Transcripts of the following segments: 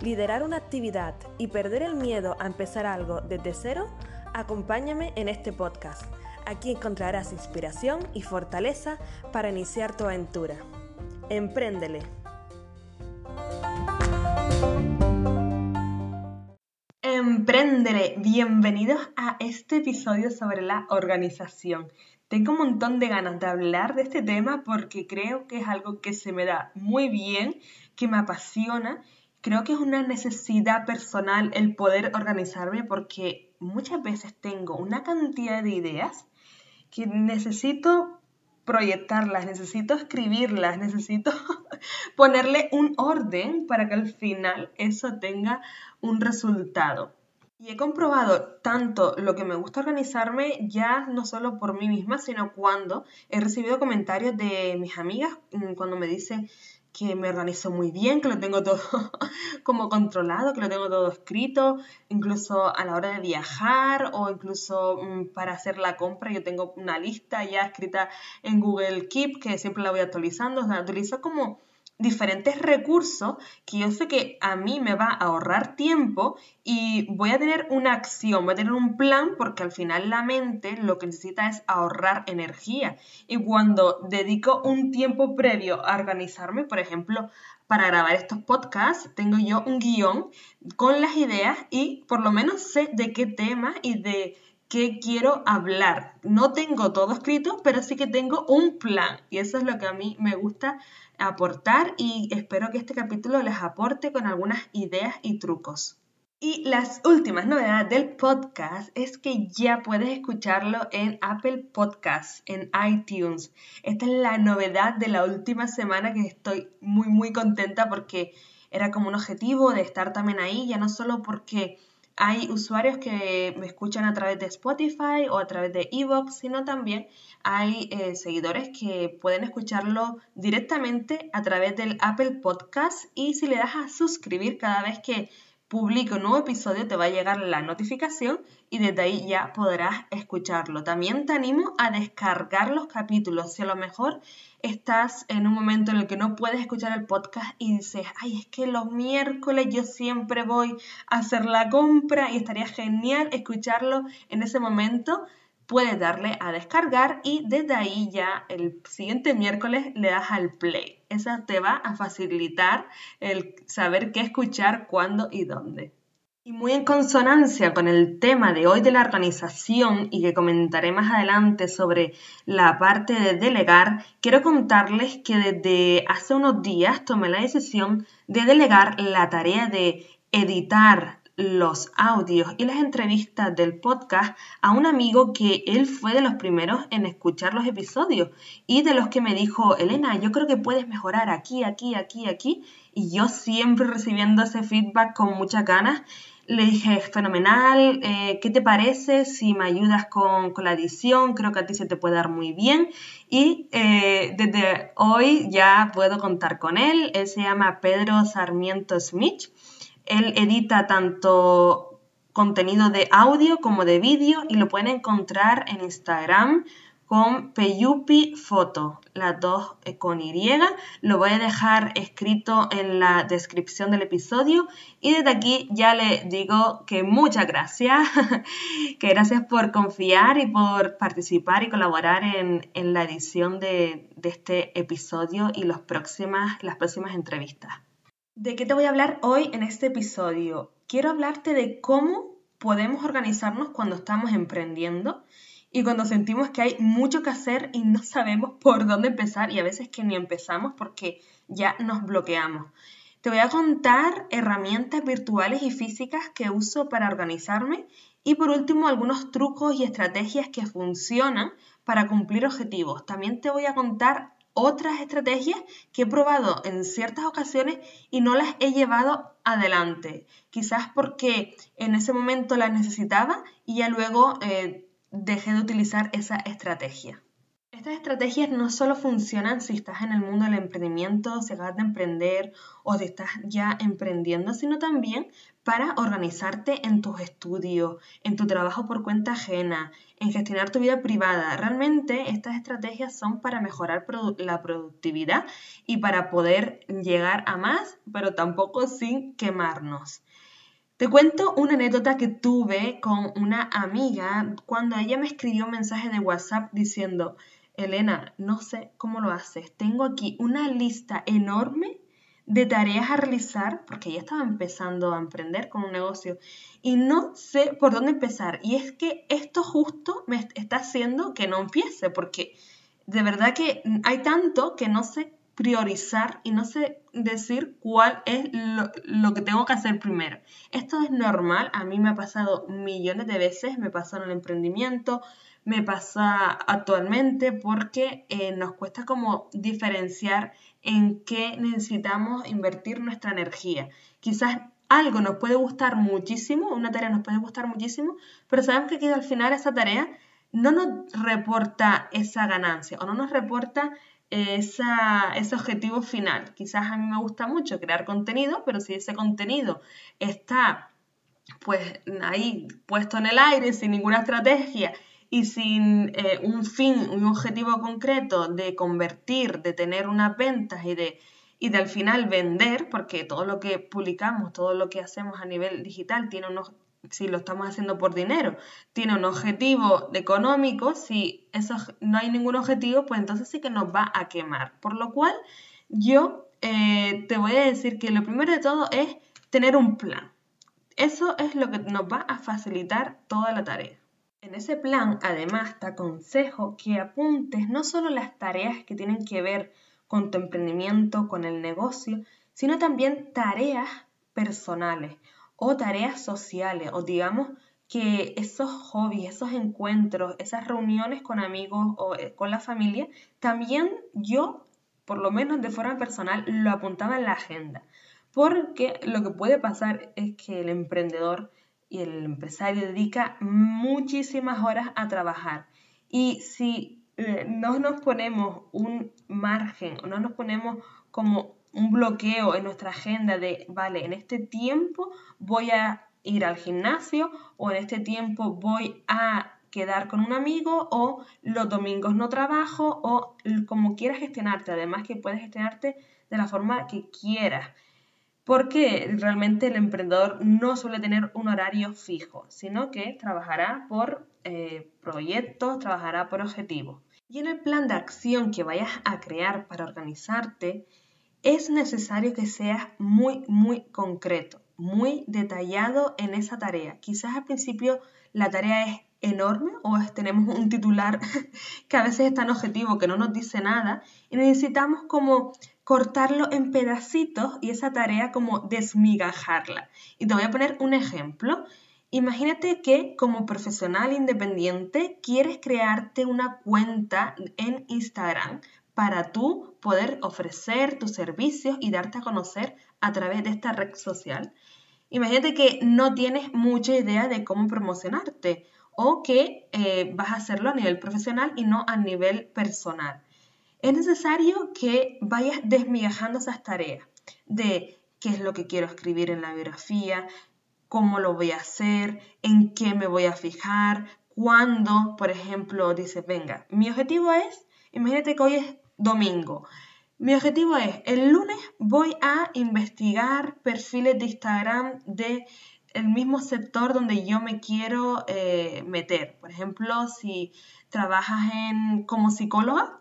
liderar una actividad y perder el miedo a empezar algo desde cero, acompáñame en este podcast. Aquí encontrarás inspiración y fortaleza para iniciar tu aventura. Empréndele. Empréndele. Bienvenidos a este episodio sobre la organización. Tengo un montón de ganas de hablar de este tema porque creo que es algo que se me da muy bien, que me apasiona creo que es una necesidad personal el poder organizarme porque muchas veces tengo una cantidad de ideas que necesito proyectarlas, necesito escribirlas, necesito ponerle un orden para que al final eso tenga un resultado. Y he comprobado tanto lo que me gusta organizarme, ya no solo por mí misma, sino cuando he recibido comentarios de mis amigas, mm, cuando me dicen, que me organizo muy bien, que lo tengo todo como controlado, que lo tengo todo escrito, incluso a la hora de viajar o incluso mm, para hacer la compra, yo tengo una lista ya escrita en Google Keep que siempre la voy actualizando, o sea, utilizo como diferentes recursos que yo sé que a mí me va a ahorrar tiempo y voy a tener una acción, voy a tener un plan porque al final la mente lo que necesita es ahorrar energía. Y cuando dedico un tiempo previo a organizarme, por ejemplo, para grabar estos podcasts, tengo yo un guion con las ideas y por lo menos sé de qué tema y de qué quiero hablar. No tengo todo escrito, pero sí que tengo un plan y eso es lo que a mí me gusta aportar y espero que este capítulo les aporte con algunas ideas y trucos. Y las últimas novedades del podcast es que ya puedes escucharlo en Apple Podcasts, en iTunes. Esta es la novedad de la última semana que estoy muy muy contenta porque era como un objetivo de estar también ahí, ya no solo porque hay usuarios que me escuchan a través de Spotify o a través de Evox, sino también hay eh, seguidores que pueden escucharlo directamente a través del Apple Podcast y si le das a suscribir cada vez que publico un nuevo episodio te va a llegar la notificación y desde ahí ya podrás escucharlo. También te animo a descargar los capítulos. Si a lo mejor estás en un momento en el que no puedes escuchar el podcast y dices, ay, es que los miércoles yo siempre voy a hacer la compra y estaría genial escucharlo en ese momento puedes darle a descargar y desde ahí ya el siguiente miércoles le das al play. Eso te va a facilitar el saber qué escuchar, cuándo y dónde. Y muy en consonancia con el tema de hoy de la organización y que comentaré más adelante sobre la parte de delegar, quiero contarles que desde hace unos días tomé la decisión de delegar la tarea de editar los audios y las entrevistas del podcast a un amigo que él fue de los primeros en escuchar los episodios y de los que me dijo, Elena, yo creo que puedes mejorar aquí, aquí, aquí, aquí. Y yo siempre recibiendo ese feedback con muchas ganas, le dije, fenomenal, eh, ¿qué te parece si me ayudas con, la edición? Creo que a ti se te puede dar muy bien. Y eh, desde hoy ya puedo contar con él. Él se llama Pedro Sarmiento Smith él edita tanto contenido de audio como de vídeo y lo pueden encontrar en Instagram con Peyupi Foto, las dos eh, con Y. Lo voy a dejar escrito en la descripción del episodio y desde aquí ya le digo que muchas gracias, que gracias por confiar y por participar y colaborar en, la edición de, de, este episodio y los próximas, las próximas entrevistas. ¿De qué te voy a hablar hoy en este episodio? Quiero hablarte de cómo podemos organizarnos cuando estamos emprendiendo y cuando sentimos que hay mucho que hacer y no sabemos por dónde empezar y a veces que ni empezamos porque ya nos bloqueamos. Te voy a contar herramientas virtuales y físicas que uso para organizarme y por último algunos trucos y estrategias que funcionan para cumplir objetivos. También te voy a contar otras estrategias que he probado en ciertas ocasiones y no las he llevado adelante. Quizás porque en ese momento las necesitaba y ya luego eh, dejé de utilizar esa estrategia. Estas estrategias no solo funcionan si estás en el mundo del emprendimiento, si acabas de emprender o si estás ya emprendiendo, sino también para organizarte en tus estudios, en tu trabajo por cuenta ajena, en gestionar tu vida privada. Realmente estas estrategias son para mejorar la productividad y para poder llegar a más, pero tampoco sin quemarnos. Te cuento una anécdota que tuve con una amiga cuando ella me escribió un mensaje de WhatsApp diciendo, Elena, no sé cómo lo haces. Tengo aquí una lista enorme de tareas a realizar, porque ella estaba empezando a emprender con un negocio y no sé por dónde empezar. Y es que esto justo me está haciendo que no empiece, porque de verdad que hay tanto que no sé priorizar y no sé decir cuál es lo, lo, que tengo que hacer primero. Esto es normal, a mí me ha pasado millones de veces, me pasó en el emprendimiento, me pasa actualmente porque eh, nos cuesta como diferenciar en qué necesitamos invertir nuestra energía. Quizás algo nos puede gustar muchísimo, una tarea nos puede gustar muchísimo, pero sabemos que al final esa tarea no nos reporta esa ganancia o no nos reporta esa, ese objetivo final. Quizás a mí me gusta mucho crear contenido, pero si ese contenido está pues ahí puesto en el aire sin ninguna estrategia y sin eh, un fin, un objetivo concreto de convertir, de tener unas ventas y de, y de al final vender, porque todo lo que publicamos, todo lo que hacemos a nivel digital tiene unos, si lo estamos haciendo por dinero, tiene un objetivo económico, si eso no hay ningún objetivo, pues entonces sí que nos va a quemar. Por lo cual, yo eh, te voy a decir que lo primero de todo es tener un plan. Eso es lo que nos va a facilitar toda la tarea. En ese plan, además, te aconsejo que apuntes no solo las tareas que tienen que ver con tu emprendimiento, con el negocio, sino también tareas personales o tareas sociales, o digamos que esos hobbies, esos encuentros, esas reuniones con amigos o eh, con la familia, también yo, por lo menos de forma personal, lo apuntaba en la agenda. Porque lo que puede pasar es que el emprendedor y el empresario dedica muchísimas horas a trabajar. Y si eh, no nos ponemos un margen no nos ponemos como un bloqueo en nuestra agenda de, vale, en este tiempo voy a ir al gimnasio o en este tiempo voy a quedar con un amigo o los domingos no trabajo o como quieras gestionarte, además que puedes gestionarte de la forma que quieras porque realmente el emprendedor no suele tener un horario fijo, sino que trabajará por eh, proyectos, trabajará por objetivos. Y en el plan de acción que vayas a crear para organizarte, es necesario que seas muy, muy concreto, muy detallado en esa tarea. Quizás al principio la tarea es enorme o tenemos un titular que a veces es tan objetivo que no nos dice nada y necesitamos como cortarlo en pedacitos y esa tarea como desmigajarla. Y te voy a poner un ejemplo. Imagínate que como profesional independiente quieres crearte una cuenta en Instagram para tú poder ofrecer tus servicios y darte a conocer a través de esta red social. Imagínate que no tienes mucha idea de cómo promocionarte o que eh, vas a hacerlo a nivel profesional y no a nivel personal. Es necesario que vayas desmigajando esas tareas de qué es lo que quiero escribir en la biografía, cómo lo voy a hacer, en qué me voy a fijar, cuándo, por ejemplo, dice, venga, mi objetivo es, imagínate que hoy es domingo, mi objetivo es, el lunes voy a investigar perfiles de Instagram de el mismo sector donde yo me quiero eh, meter. Por ejemplo, si trabajas en, como psicóloga,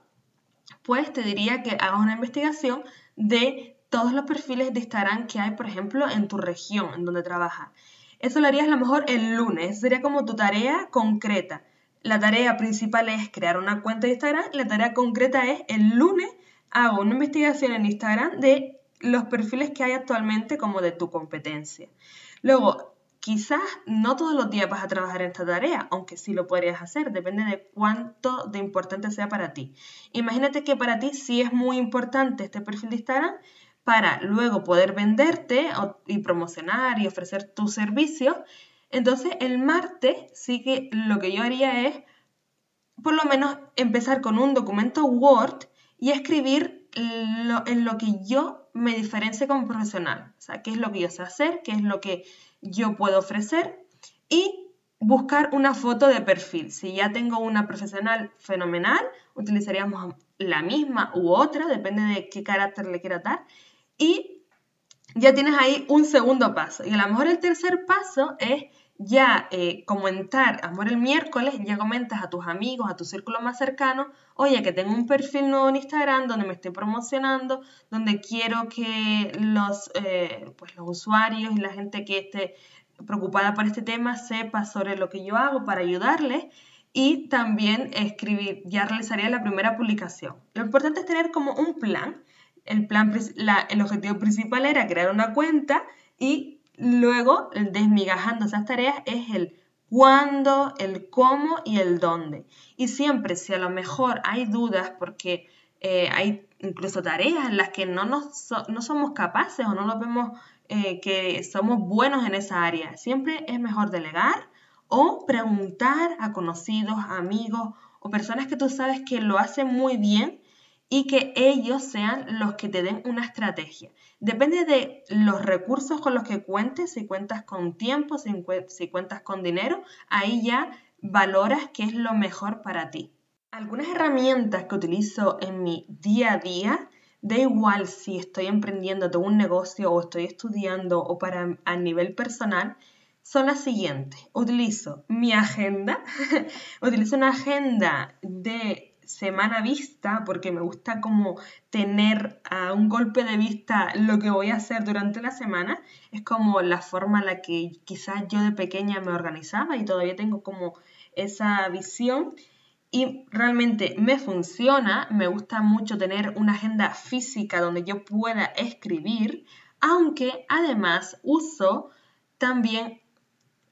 pues te diría que hagas una investigación de todos los perfiles de Instagram que hay, por ejemplo, en tu región, en donde trabajas. Eso lo harías a lo mejor el lunes, sería como tu tarea concreta. La tarea principal es crear una cuenta de Instagram la tarea concreta es el lunes hago una investigación en Instagram de los perfiles que hay actualmente como de tu competencia. Luego, quizás no todos los días vas a trabajar en esta tarea, aunque sí lo podrías hacer, depende de cuánto de importante sea para ti. Imagínate que para ti sí es muy importante este perfil de Instagram para luego poder venderte y promocionar y ofrecer tus servicios. Entonces el martes sí que lo que yo haría es por lo menos empezar con un documento Word y escribir en lo que yo me diferencie como profesional. O sea, qué es lo que yo sé hacer, qué es lo que yo puedo ofrecer y buscar una foto de perfil. Si ya tengo una profesional fenomenal, utilizaríamos la misma u otra, depende de qué carácter le quiera dar. Y ya tienes ahí un segundo paso. Y a lo mejor el tercer paso es ya eh, comentar, amor el miércoles, ya comentas a tus amigos, a tu círculo más cercano, oye, que tengo un perfil nuevo en Instagram donde me estoy promocionando, donde quiero que los, eh, pues los usuarios y la gente que esté preocupada por este tema sepa sobre lo que yo hago para ayudarles y también escribir, ya realizaría la primera publicación. Lo importante es tener como un plan. El, plan, el objetivo principal era crear una cuenta y Luego, desmigajando esas tareas es el cuándo, el cómo y el dónde. Y siempre, si a lo mejor hay dudas porque eh, hay incluso tareas en las que no, nos no somos capaces o no nos vemos eh, que somos buenos en esa área, siempre es mejor delegar o preguntar a conocidos, amigos o personas que tú sabes que lo hacen muy bien y que ellos sean los que te den una estrategia. Depende de los recursos con los que cuentes, si cuentas con tiempo, si, cuentas con dinero, ahí ya valoras qué es lo mejor para ti. Algunas herramientas que utilizo en mi día a día, da igual si estoy emprendiendo todo un negocio o estoy estudiando o para a nivel personal, son las siguientes. Utilizo mi agenda, utilizo una agenda de semana vista, porque me gusta como tener a un golpe de vista lo que voy a hacer durante la semana. Es como la forma en la que quizás yo de pequeña me organizaba y todavía tengo como esa visión. Y realmente me funciona, me gusta mucho tener una agenda física donde yo pueda escribir, aunque además uso también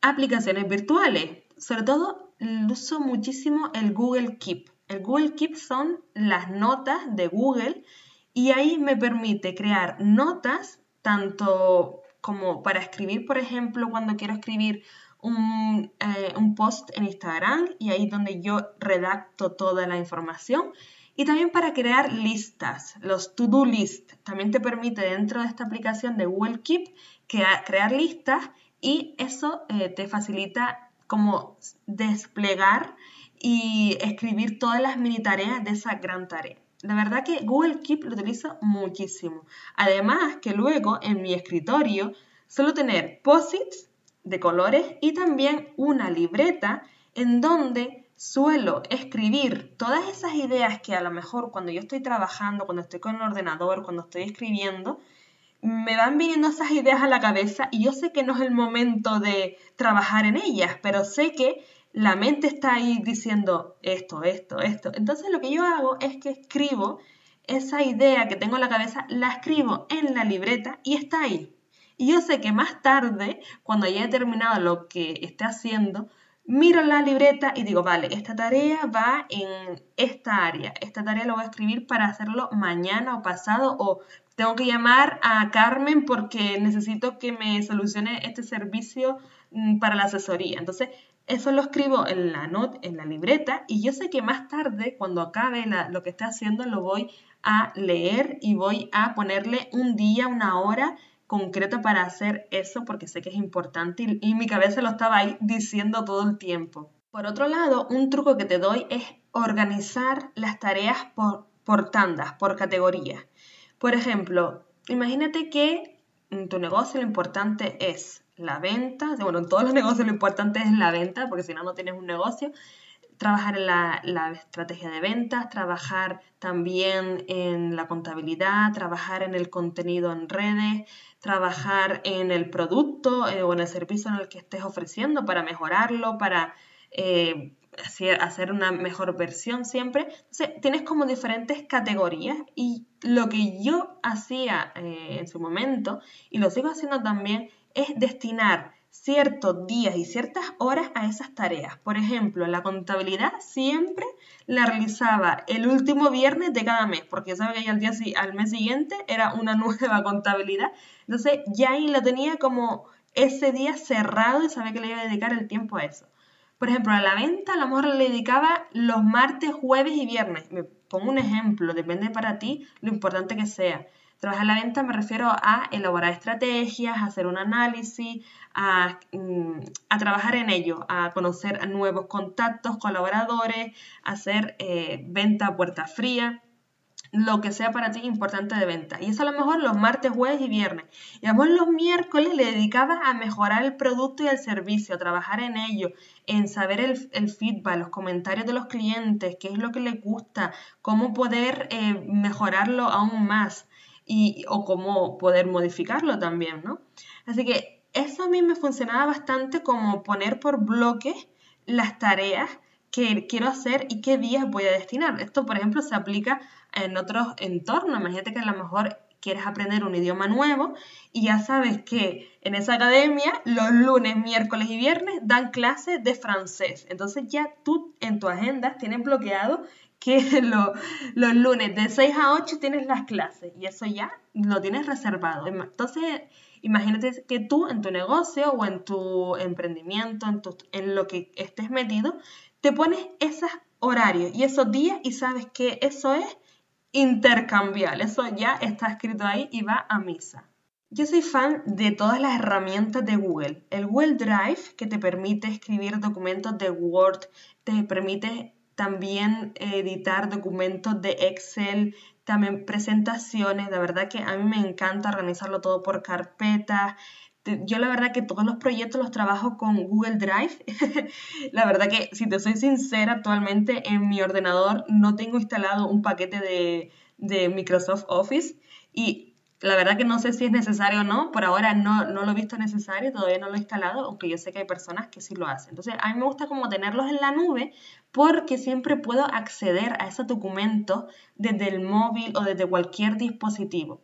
aplicaciones virtuales. Sobre todo uso muchísimo el Google Keep. El Google Keep son las notas de Google y ahí me permite crear notas tanto como para escribir, por ejemplo, cuando quiero escribir un, eh, un, post en Instagram y ahí donde yo redacto toda la información. Y también para crear listas, los to-do list. También te permite dentro de esta aplicación de Google Keep crear listas y eso eh, te facilita como desplegar y escribir todas las mini tareas de esa gran tarea. La verdad que Google Keep lo utilizo muchísimo. Además que luego en mi escritorio suelo tener posits de colores y también una libreta en donde suelo escribir todas esas ideas que a lo mejor cuando yo estoy trabajando, cuando estoy con el ordenador, cuando estoy escribiendo, me van viniendo esas ideas a la cabeza y yo sé que no es el momento de trabajar en ellas, pero sé que la mente está ahí diciendo esto, esto, esto. Entonces lo que yo hago es que escribo esa idea que tengo en la cabeza, la escribo en la libreta y está ahí. Y yo sé que más tarde, cuando ya he terminado lo que esté haciendo, miro la libreta y digo, vale, esta tarea va en esta área. Esta tarea lo voy a escribir para hacerlo mañana o pasado o tengo que llamar a Carmen porque necesito que me solucione este servicio mm, para la asesoría. Entonces, eso lo escribo en la not, en la libreta y yo sé que más tarde, cuando acabe lo que esté haciendo, lo voy a leer y voy a ponerle un día, una hora concreta para hacer eso porque sé que es importante y, y mi cabeza lo estaba ahí diciendo todo el tiempo. Por otro lado, un truco que te doy es organizar las tareas por, por tandas, por categorías. Por ejemplo, imagínate que en tu negocio lo importante es la venta, bueno, en todos los negocios lo importante es la venta, porque si no, no tienes un negocio. Trabajar en la, estrategia de ventas, trabajar también en la contabilidad, trabajar en el contenido en redes, trabajar en el producto eh, o en el servicio en el que estés ofreciendo para mejorarlo, para eh, hacer una mejor versión siempre. Entonces, tienes como diferentes categorías y lo que yo hacía eh, en su momento y lo sigo haciendo también es destinar ciertos días y ciertas horas a esas tareas. Por ejemplo, la contabilidad siempre la realizaba el último viernes de cada mes, porque ya sabe que al, día, al mes siguiente era una nueva contabilidad. Entonces ya ahí lo tenía como ese día cerrado y sabía que le iba a dedicar el tiempo a eso. Por ejemplo, a la venta a lo mejor le dedicaba los martes, jueves y viernes. Me pongo un ejemplo, depende para ti lo importante que sea. Trabajar la venta me refiero a elaborar estrategias, a hacer un análisis, a, mm, trabajar en ello, a conocer nuevos contactos, colaboradores, hacer eh, venta a puerta fría lo que sea para ti importante de venta. Y eso a lo mejor los martes, jueves y viernes. Y a los miércoles le dedicabas a mejorar el producto y el servicio, a trabajar en ello, en saber el, el feedback, los comentarios de los clientes, qué es lo que les gusta, cómo poder eh, mejorarlo aún más y, o cómo poder modificarlo también, ¿no? Así que eso a mí me funcionaba bastante como poner por bloques las tareas que quiero hacer y qué días voy a destinar. Esto, por ejemplo, se aplica en otros entornos. Imagínate que a lo mejor quieres aprender un idioma nuevo y ya sabes que en esa academia los lunes, miércoles y viernes dan clases de francés. Entonces ya tú en tu agenda tienes bloqueado que los lunes de 6 a 8 tienes las clases y eso ya lo tienes reservado. Entonces imagínate que tú en tu negocio o en tu emprendimiento, en, en lo que estés metido, te pones esos horarios y esos días y sabes que eso es intercambiable, eso ya está escrito ahí y va a misa. Yo soy fan de todas las herramientas de Google. El Google Drive, que te permite escribir documentos de Word, te permite también editar documentos de Excel, también presentaciones. La verdad que a mí me encanta organizarlo todo por carpetas, yo la verdad que todos los proyectos los trabajo con Google Drive. la verdad que, si te soy sincera, actualmente en mi ordenador no tengo instalado un paquete de, de Microsoft Office y la verdad que no sé si es necesario o no, por ahora no, no lo he visto necesario, todavía no lo he instalado, aunque yo sé que hay personas que sí lo hacen. Entonces, a mí me gusta como tenerlos en la nube porque siempre puedo acceder a esos documentos desde el móvil o desde cualquier dispositivo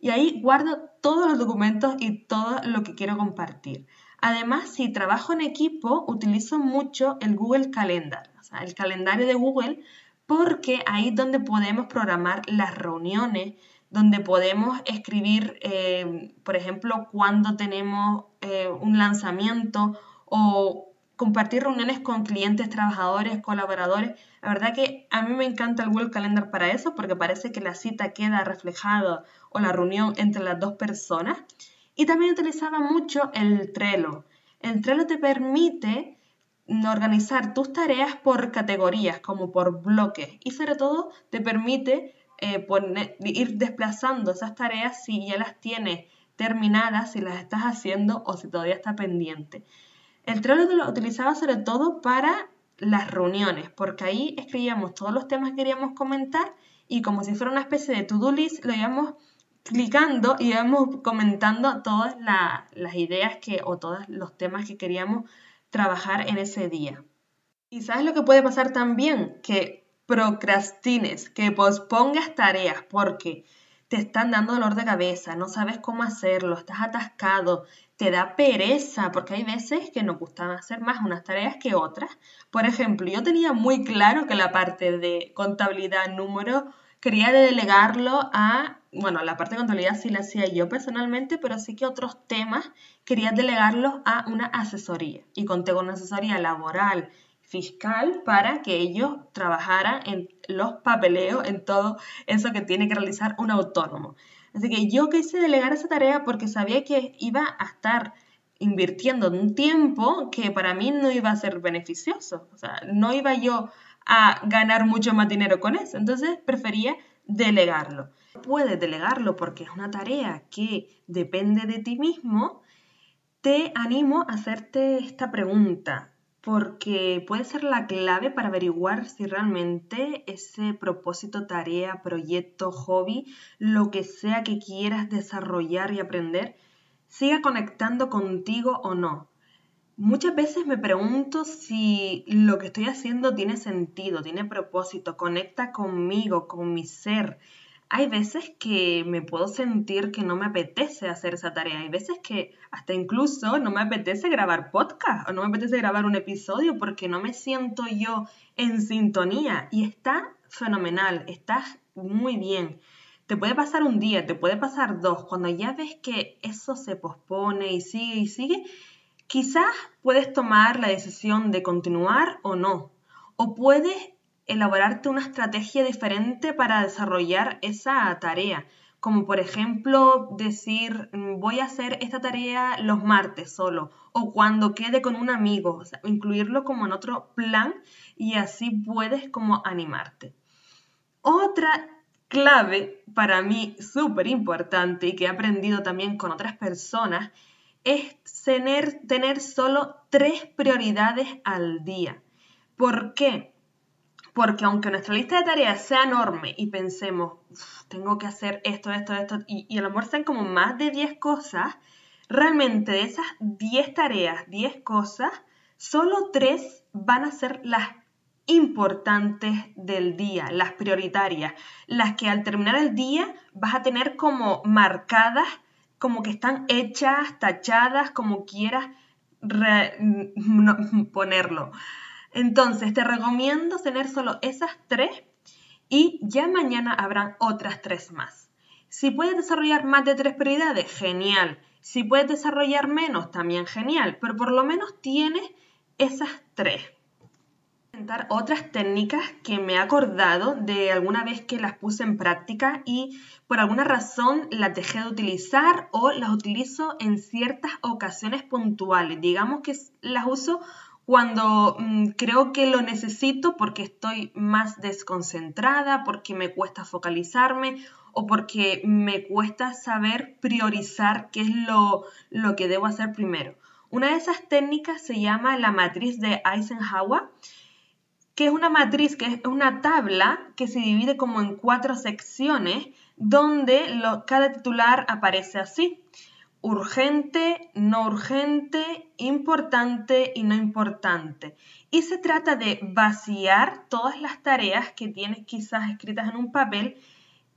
y ahí guardo todos los documentos y todo lo que quiero compartir. Además, si trabajo en equipo, utilizo mucho el Google Calendar, o sea, el calendario de Google, porque ahí es donde podemos programar las reuniones, donde podemos escribir, eh, por ejemplo, cuando tenemos eh, un lanzamiento o compartir reuniones con clientes, trabajadores, colaboradores. La verdad que a mí me encanta el Google Calendar para eso porque parece que la cita queda reflejada o la reunión entre las dos personas. Y también utilizaba mucho el Trello. El Trello te permite organizar tus tareas por categorías, como por bloques, y sobre todo te permite eh, ir desplazando esas tareas si ya las tienes terminadas, si las estás haciendo o si todavía está pendiente. El Trello lo utilizaba sobre todo para las reuniones, porque ahí escribíamos todos los temas que queríamos comentar y como si fuera una especie de to-do list, lo íbamos clicando y íbamos comentando todas las ideas que, o todos los temas que queríamos trabajar en ese día. Y sabes lo que puede pasar también, que procrastines, que pospongas tareas, porque te están dando dolor de cabeza, no sabes cómo hacerlo, estás atascado, te da pereza, porque hay veces que nos gustan hacer más unas tareas que otras. Por ejemplo, yo tenía muy claro que la parte de contabilidad número quería delegarlo a, bueno, la parte de contabilidad sí la hacía yo personalmente, pero sí que otros temas quería delegarlos a una asesoría. Y conté con una asesoría laboral fiscal para que ellos trabajaran en los papeleos, en todo eso que tiene que realizar un autónomo. Así que yo quise delegar esa tarea porque sabía que iba a estar invirtiendo un tiempo que para mí no iba a ser beneficioso. O sea, no iba yo a ganar mucho más dinero con eso. Entonces prefería delegarlo. Puedes delegarlo porque es una tarea que depende de ti mismo. Te animo a hacerte esta pregunta porque puede ser la clave para averiguar si realmente ese propósito, tarea, proyecto, hobby, lo que sea que quieras desarrollar y aprender, siga conectando contigo o no. Muchas veces me pregunto si lo que estoy haciendo tiene sentido, tiene propósito, conecta conmigo, con mi ser. Hay veces que me puedo sentir que no me apetece hacer esa tarea. Hay veces que hasta incluso no me apetece grabar podcast o no me apetece grabar un episodio porque no me siento yo en sintonía. Y está fenomenal, está muy bien. Te puede pasar un día, te puede pasar dos. Cuando ya ves que eso se pospone y sigue y sigue, quizás puedes tomar la decisión de continuar o no. O puedes elaborarte una estrategia diferente para desarrollar esa tarea. Como por ejemplo decir, mm, voy a hacer esta tarea los martes solo o cuando quede con un amigo, incluirlo como en otro plan y así puedes como animarte. Otra clave para mí súper importante y que he aprendido también con otras personas es tener, tener solo tres prioridades al día. ¿Por qué? Porque aunque nuestra lista de tareas sea enorme y pensemos, tengo que hacer esto, esto, esto, y, y a lo mejor sean como más de 10 cosas, realmente de esas 10 tareas, 10 cosas, solo 3 van a ser las importantes del día, las prioritarias, las que al terminar el día vas a tener como marcadas, como que están hechas, tachadas, como quieras ponerlo. Entonces, te recomiendo tener solo esas tres y ya mañana habrán otras tres más. Si puedes desarrollar más de tres prioridades, genial. Si puedes desarrollar menos, también genial. Pero por lo menos tienes esas tres. Otras técnicas que me he acordado de alguna vez que las puse en práctica y por alguna razón las dejé de utilizar o las utilizo en ciertas ocasiones puntuales. Digamos que las uso cuando mm, creo que lo necesito porque estoy más desconcentrada, porque me cuesta focalizarme o porque me cuesta saber priorizar qué es lo, lo que debo hacer primero. Una de esas técnicas se llama la matriz de Eisenhower, que es una matriz, que es una tabla que se divide como en cuatro secciones donde cada titular aparece así urgente, no urgente, importante y no importante. Y se trata de vaciar todas las tareas que tienes quizás escritas en un papel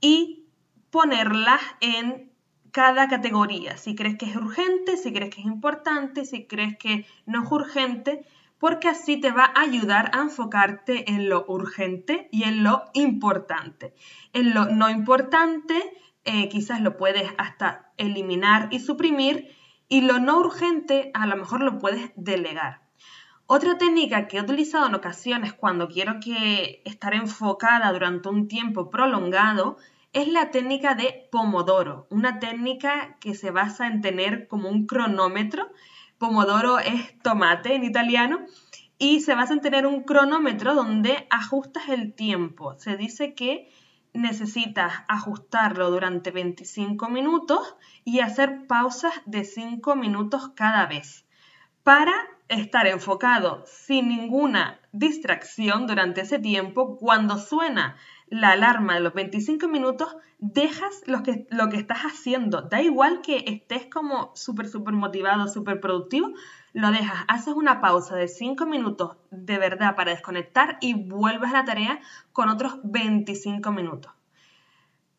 y ponerlas en cada categoría. Si crees que es urgente, si crees que es importante, si crees que no es urgente, porque así te va a ayudar a enfocarte en lo urgente y en lo importante. En lo no importante eh, quizás lo puedes hasta eliminar y suprimir y lo no urgente a lo mejor lo puedes delegar. Otra técnica que he utilizado en ocasiones cuando quiero que estar enfocada durante un tiempo prolongado es la técnica de Pomodoro, una técnica que se basa en tener como un cronómetro. Pomodoro es tomate en italiano y se basa en tener un cronómetro donde ajustas el tiempo. Se dice que necesitas ajustarlo durante 25 minutos y hacer pausas de 5 minutos cada vez para estar enfocado sin ninguna distracción durante ese tiempo. Cuando suena la alarma de los 25 minutos, dejas lo que, lo que estás haciendo. Da igual que estés como súper, súper motivado, súper productivo, lo dejas, haces una pausa de 5 minutos de verdad para desconectar y vuelves a la tarea con otros 25 minutos.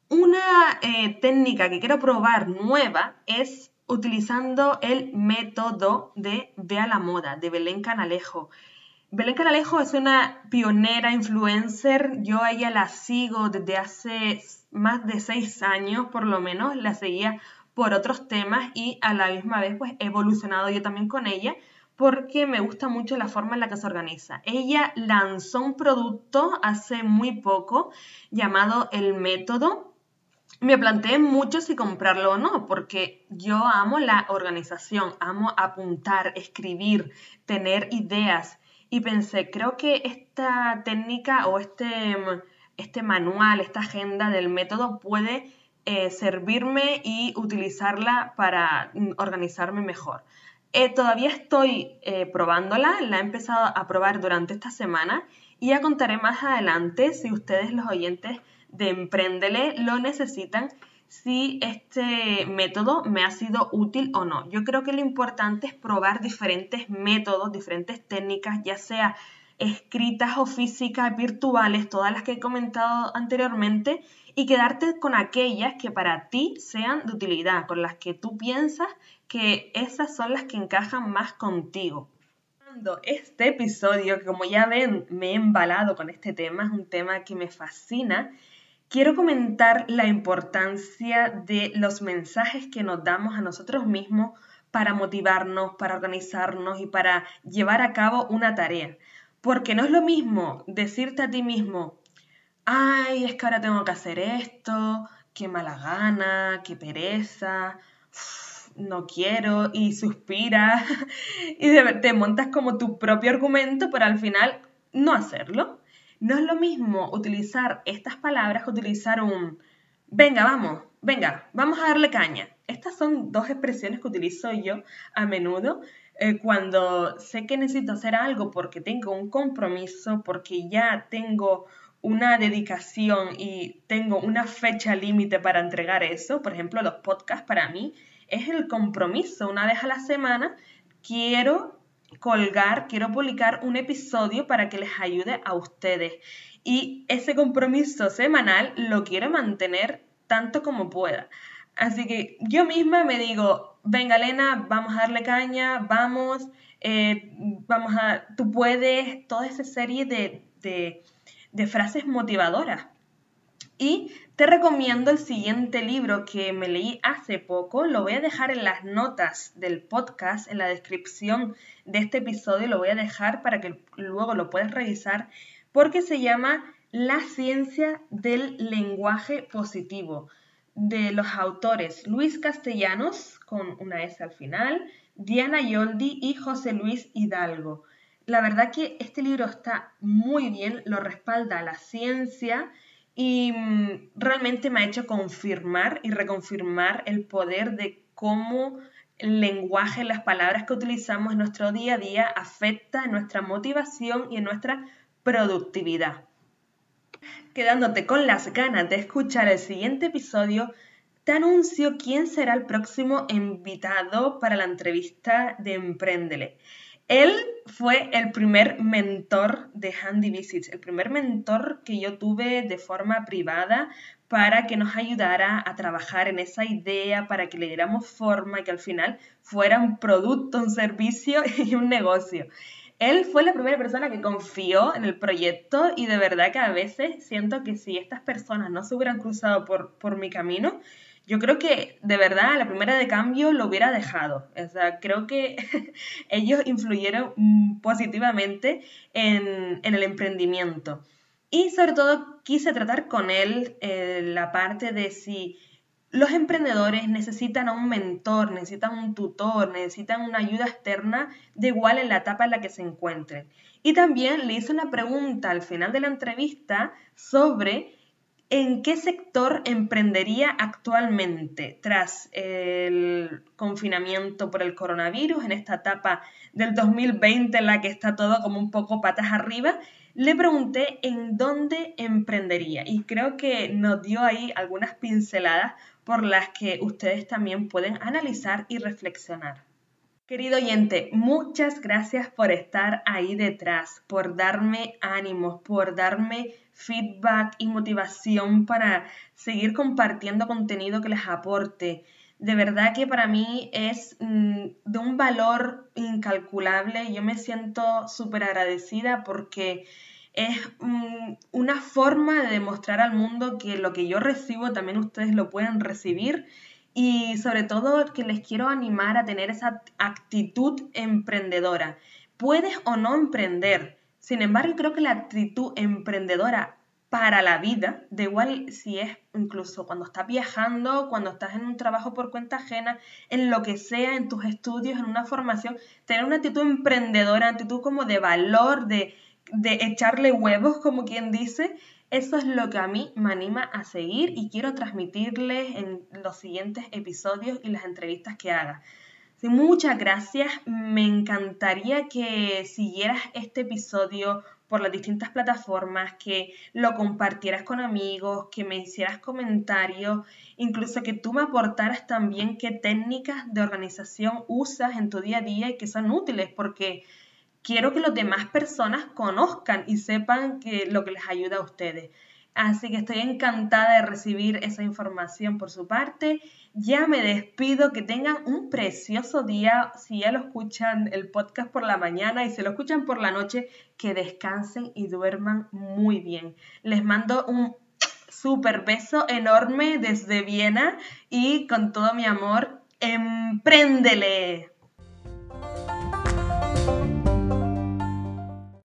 Una eh, técnica que quiero probar nueva es utilizando el método de Ve a la Moda de Belén Canalejo. Belén Canalejo es una pionera influencer, yo ella la sigo desde hace más de seis años por lo menos, la seguía por otros temas y a la misma vez pues he evolucionado yo también con ella porque me gusta mucho la forma en la que se organiza. Ella lanzó un producto hace muy poco llamado El Método. Me planteé mucho si comprarlo o no, porque yo amo la organización, amo apuntar, escribir, tener ideas. Y pensé, creo que esta técnica o este, este manual, esta agenda del método puede eh, servirme y utilizarla para organizarme mejor. Eh, todavía estoy eh, probándola, la he empezado a probar durante esta semana y ya contaré más adelante si ustedes los oyentes de Emprendele lo necesitan, si este método me ha sido útil o no. Yo creo que lo importante es probar diferentes métodos, diferentes técnicas, ya sea escritas o físicas, virtuales, todas las que he comentado anteriormente, y quedarte con aquellas que para ti sean de utilidad, con las que tú piensas que esas son las que encajan más contigo. Este episodio, que como ya ven, me he embalado con este tema, es un tema que me fascina, quiero comentar la importancia de los mensajes que nos damos a nosotros mismos para motivarnos, para organizarnos y para llevar a cabo una tarea. Porque no es lo mismo decirte a ti mismo, ay, es que ahora tengo que hacer esto, qué mala gana, qué pereza, no quiero, y suspira, y te montas como tu propio argumento, pero al final no hacerlo. No es lo mismo utilizar estas palabras que utilizar un, venga, vamos, venga, vamos a darle caña. Estas son dos expresiones que utilizo yo a menudo eh, cuando sé que necesito hacer algo porque tengo un compromiso, porque ya tengo una dedicación y tengo una fecha límite para entregar eso. Por ejemplo, los podcasts para mí es el compromiso. Una vez a la semana quiero colgar, quiero publicar un episodio para que les ayude a ustedes. Y ese compromiso semanal lo quiero mantener tanto como pueda. Así que yo misma me digo, venga Elena, vamos a darle caña, vamos, eh, vamos a, tú puedes, toda esa serie de, de frases motivadoras. Y te recomiendo el siguiente libro que me leí hace poco. Lo voy a dejar en las notas del podcast, en la descripción de este episodio. Lo voy a dejar para que luego lo puedas revisar porque se llama La ciencia del lenguaje positivo de los autores Luis Castellanos, con una S al final, Diana Yoldi y José Luis Hidalgo. La verdad que este libro está muy bien, lo respalda la ciencia y mm, realmente me ha hecho confirmar y reconfirmar el poder de cómo el lenguaje, las palabras que utilizamos en nuestro día a día afecta en nuestra motivación y en nuestra productividad quedándote con las ganas de escuchar el siguiente episodio, te anuncio quién será el próximo invitado para la entrevista de Emprendele. Él fue el primer mentor de Handy Visits, el primer mentor que yo tuve de forma privada para que nos ayudara a trabajar en esa idea, para que le diéramos forma y que al final fuera un producto, un servicio y un negocio. Él fue la primera persona que confió en el proyecto y de verdad que a veces siento que si estas personas no se hubieran cruzado por, por mi camino, yo creo que de verdad la primera de cambio lo hubiera dejado. O sea, creo que ellos influyeron mm, positivamente en, en, el emprendimiento. Y sobre todo quise tratar con él eh, la parte de si los emprendedores necesitan a un mentor, necesitan un tutor, necesitan una ayuda externa de igual en la etapa en la que se encuentren. Y también le hice una pregunta al final de la entrevista sobre en qué sector emprendería actualmente tras el confinamiento por el coronavirus, en esta etapa del 2020 en la que está todo como un poco patas arriba. Le pregunté en dónde emprendería y creo que nos dio ahí algunas pinceladas por las que ustedes también pueden analizar y reflexionar. Querido oyente, muchas gracias por estar ahí detrás, por darme ánimos, por darme feedback y motivación para seguir compartiendo contenido que les aporte. De verdad que para mí es mm, de un valor incalculable. Yo me siento súper agradecida porque es una forma de demostrar al mundo que lo que yo recibo también ustedes lo pueden recibir y sobre todo que les quiero animar a tener esa actitud emprendedora. Puedes o no emprender, sin embargo creo que la actitud emprendedora para la vida, de igual si es incluso cuando estás viajando, cuando estás en un trabajo por cuenta ajena, en lo que sea, en tus estudios, en una formación, tener una actitud emprendedora, actitud como de valor, de de echarle huevos, como quien dice, eso es lo que a mí me anima a seguir y quiero transmitirles en los siguientes episodios y las entrevistas que haga. muchas gracias, me encantaría que siguieras este episodio por las distintas plataformas, que lo compartieras con amigos, que me hicieras comentarios, incluso que tú me aportaras también qué técnicas de organización usas en tu día a día y que son útiles, porque quiero que las demás personas conozcan y sepan que lo que les ayuda a ustedes. Así que estoy encantada de recibir esa información por su parte. Ya me despido, que tengan un precioso día. Si ya lo escuchan el podcast por la mañana y se lo escuchan por la noche, que descansen y duerman muy bien. Les mando un súper beso enorme desde Viena y con todo mi amor, empréndele.